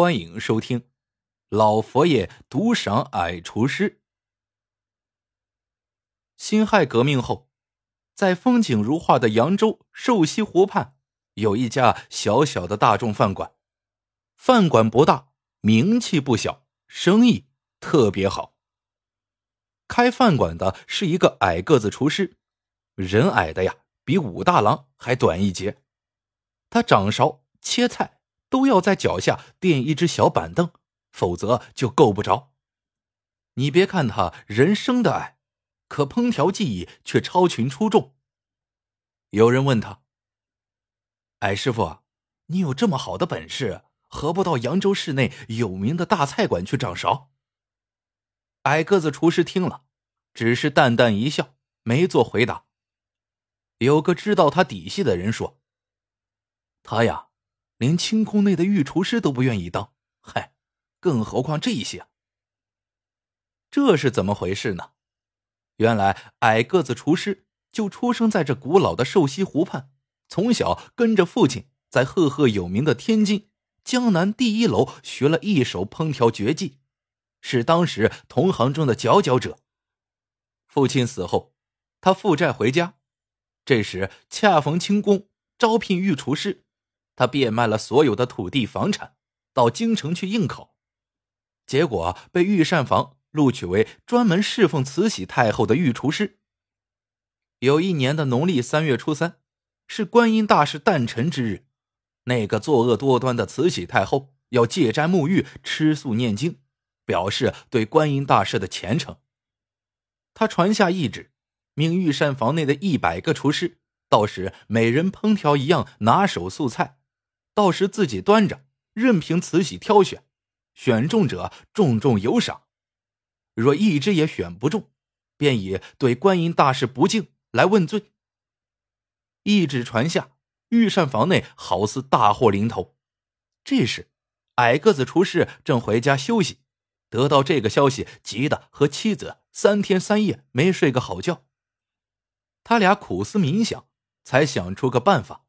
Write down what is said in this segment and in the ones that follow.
欢迎收听《老佛爷独赏矮厨师》。辛亥革命后，在风景如画的扬州瘦西湖畔，有一家小小的大众饭馆。饭馆不大，名气不小，生意特别好。开饭馆的是一个矮个子厨师，人矮的呀，比武大郎还短一截。他掌勺切菜。都要在脚下垫一只小板凳，否则就够不着。你别看他人生的矮，可烹调技艺却超群出众。有人问他：“矮师傅，你有这么好的本事，何不到扬州市内有名的大菜馆去掌勺？”矮个子厨师听了，只是淡淡一笑，没做回答。有个知道他底细的人说：“他呀。”连清宫内的御厨师都不愿意当，嗨，更何况这些？这是怎么回事呢？原来矮个子厨师就出生在这古老的瘦西湖畔，从小跟着父亲在赫赫有名的天津江南第一楼学了一手烹调绝技，是当时同行中的佼佼者。父亲死后，他负债回家，这时恰逢清宫招聘御厨师。他变卖了所有的土地房产，到京城去应考，结果被御膳房录取为专门侍奉慈禧太后的御厨师。有一年的农历三月初三，是观音大士诞辰之日，那个作恶多端的慈禧太后要戒斋沐浴、吃素念经，表示对观音大士的虔诚。他传下懿旨，命御膳房内的一百个厨师，到时每人烹调一样拿手素菜。到时自己端着，任凭慈禧挑选，选中者重重有赏；若一只也选不中，便以对观音大士不敬来问罪。一旨传下，御膳房内好似大祸临头。这时，矮个子厨师正回家休息，得到这个消息，急得和妻子三天三夜没睡个好觉。他俩苦思冥想，才想出个办法。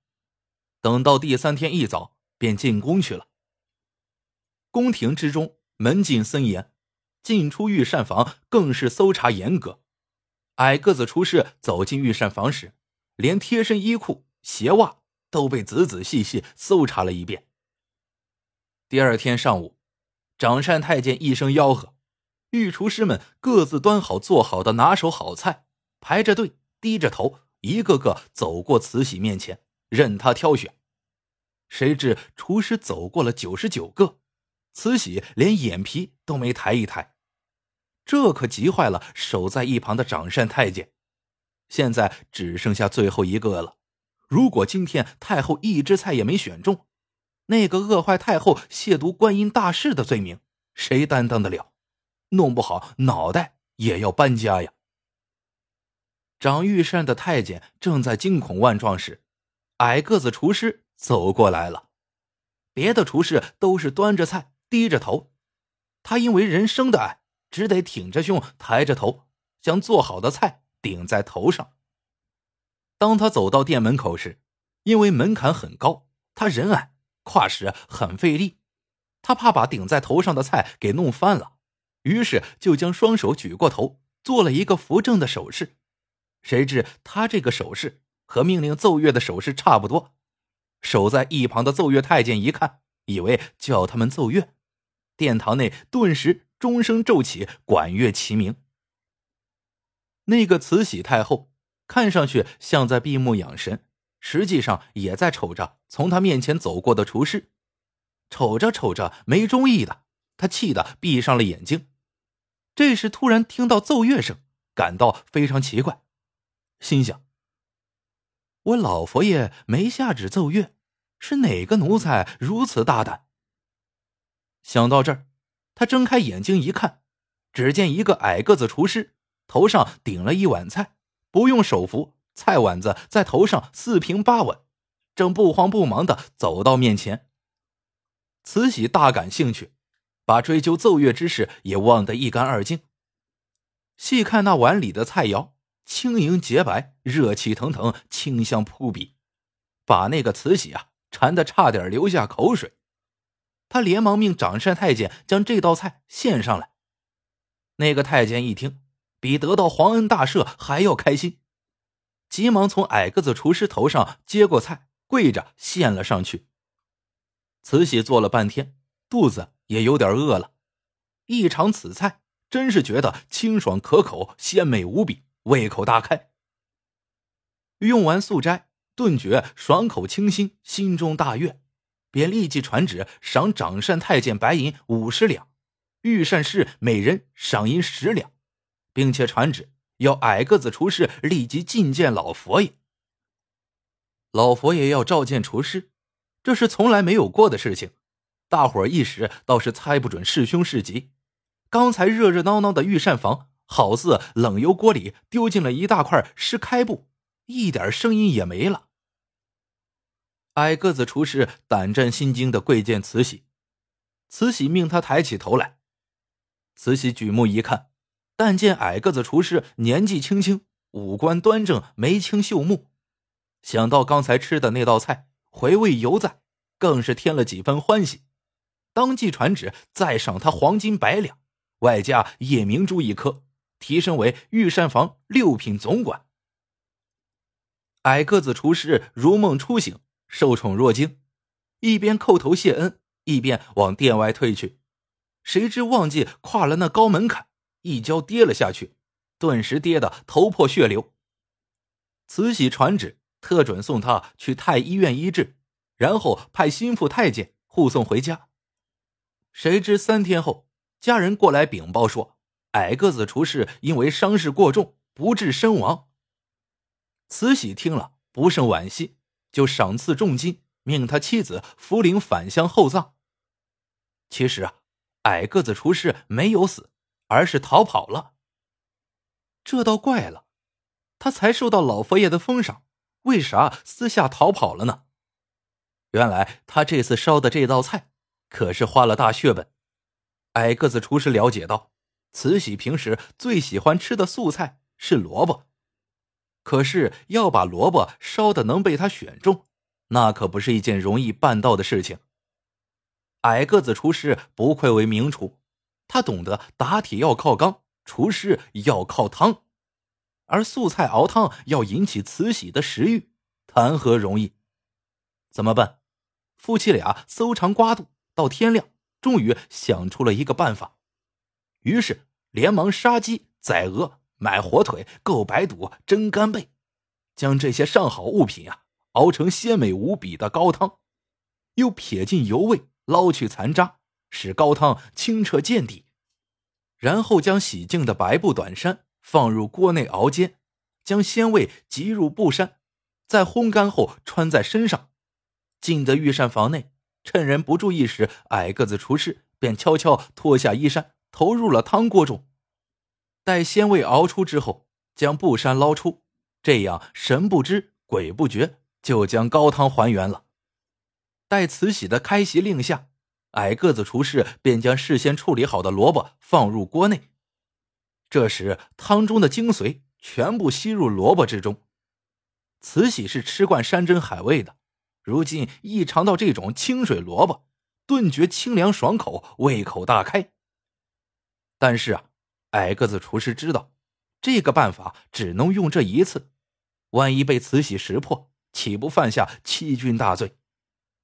等到第三天一早，便进宫去了。宫廷之中门禁森严，进出御膳房更是搜查严格。矮个子厨师走进御膳房时，连贴身衣裤、鞋袜都被仔仔细细搜查了一遍。第二天上午，掌膳太监一声吆喝，御厨师们各自端好做好的拿手好菜，排着队，低着头，一个个走过慈禧面前。任他挑选，谁知厨师走过了九十九个，慈禧连眼皮都没抬一抬，这可急坏了守在一旁的掌膳太监。现在只剩下最后一个了，如果今天太后一只菜也没选中，那个饿坏太后、亵渎观音大士的罪名，谁担当得了？弄不好脑袋也要搬家呀！掌御膳的太监正在惊恐万状时。矮个子厨师走过来了，别的厨师都是端着菜低着头，他因为人生的矮，只得挺着胸抬着头，将做好的菜顶在头上。当他走到店门口时，因为门槛很高，他人矮，跨时很费力，他怕把顶在头上的菜给弄翻了，于是就将双手举过头，做了一个扶正的手势。谁知他这个手势。和命令奏乐的手势差不多，守在一旁的奏乐太监一看，以为叫他们奏乐，殿堂内顿时钟声骤起，管乐齐鸣。那个慈禧太后看上去像在闭目养神，实际上也在瞅着从他面前走过的厨师，瞅着瞅着没中意的，他气得闭上了眼睛。这时突然听到奏乐声，感到非常奇怪，心想。我老佛爷没下旨奏乐，是哪个奴才如此大胆？想到这儿，他睁开眼睛一看，只见一个矮个子厨师头上顶了一碗菜，不用手扶，菜碗子在头上四平八稳，正不慌不忙的走到面前。慈禧大感兴趣，把追究奏乐之事也忘得一干二净。细看那碗里的菜肴。轻盈洁白，热气腾腾，清香扑鼻，把那个慈禧啊馋得差点流下口水。他连忙命掌膳太监将这道菜献上来。那个太监一听，比得到皇恩大赦还要开心，急忙从矮个子厨师头上接过菜，跪着献了上去。慈禧做了半天，肚子也有点饿了，一尝此菜，真是觉得清爽可口，鲜美无比，胃口大开。用完素斋，顿觉爽口清新，心中大悦。便立即传旨赏掌膳太监白银五十两，御膳士每人赏银十两，并且传旨要矮个子厨师立即觐见老佛爷。老佛爷要召见厨师，这是从来没有过的事情，大伙儿一时倒是猜不准是凶是吉。刚才热热闹闹的御膳房，好似冷油锅里丢进了一大块湿开布，一点声音也没了。矮个子厨师胆战心惊的跪见慈禧，慈禧命他抬起头来。慈禧举目一看，但见矮个子厨师年纪轻轻，五官端正，眉清秀目。想到刚才吃的那道菜回味犹在，更是添了几分欢喜，当即传旨再赏他黄金百两，外加夜明珠一颗，提升为御膳房六品总管。矮个子厨师如梦初醒。受宠若惊，一边叩头谢恩，一边往殿外退去。谁知忘记跨了那高门槛，一跤跌了下去，顿时跌得头破血流。慈禧传旨，特准送他去太医院医治，然后派心腹太监护送回家。谁知三天后，家人过来禀报说，矮个子厨师因为伤势过重，不治身亡。慈禧听了，不胜惋惜。就赏赐重金，命他妻子福陵返乡厚葬。其实啊，矮个子厨师没有死，而是逃跑了。这倒怪了，他才受到老佛爷的封赏，为啥私下逃跑了呢？原来他这次烧的这道菜可是花了大血本。矮个子厨师了解到，慈禧平时最喜欢吃的素菜是萝卜。可是要把萝卜烧的能被他选中，那可不是一件容易办到的事情。矮个子厨师不愧为名厨，他懂得打铁要靠钢，厨师要靠汤，而素菜熬汤要引起慈禧的食欲，谈何容易？怎么办？夫妻俩搜肠刮肚到天亮，终于想出了一个办法，于是连忙杀鸡宰鹅。买火腿、购白肚、蒸干贝，将这些上好物品啊熬成鲜美无比的高汤，又撇尽油味，捞去残渣，使高汤清澈见底。然后将洗净的白布短衫放入锅内熬煎，将鲜味集入布衫，在烘干后穿在身上，进得御膳房内，趁人不注意时，矮个子厨师便悄悄脱下衣衫，投入了汤锅中。待鲜味熬出之后，将布衫捞出，这样神不知鬼不觉，就将高汤还原了。待慈禧的开席令下，矮个子厨师便将事先处理好的萝卜放入锅内。这时汤中的精髓全部吸入萝卜之中。慈禧是吃惯山珍海味的，如今一尝到这种清水萝卜，顿觉清凉爽口，胃口大开。但是啊。矮个子厨师知道，这个办法只能用这一次，万一被慈禧识破，岂不犯下欺君大罪？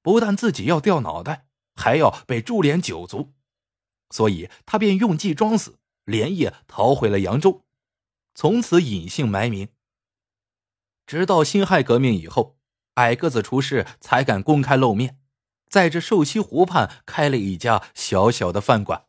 不但自己要掉脑袋，还要被株连九族。所以他便用计装死，连夜逃回了扬州，从此隐姓埋名。直到辛亥革命以后，矮个子厨师才敢公开露面，在这瘦西湖畔开了一家小小的饭馆。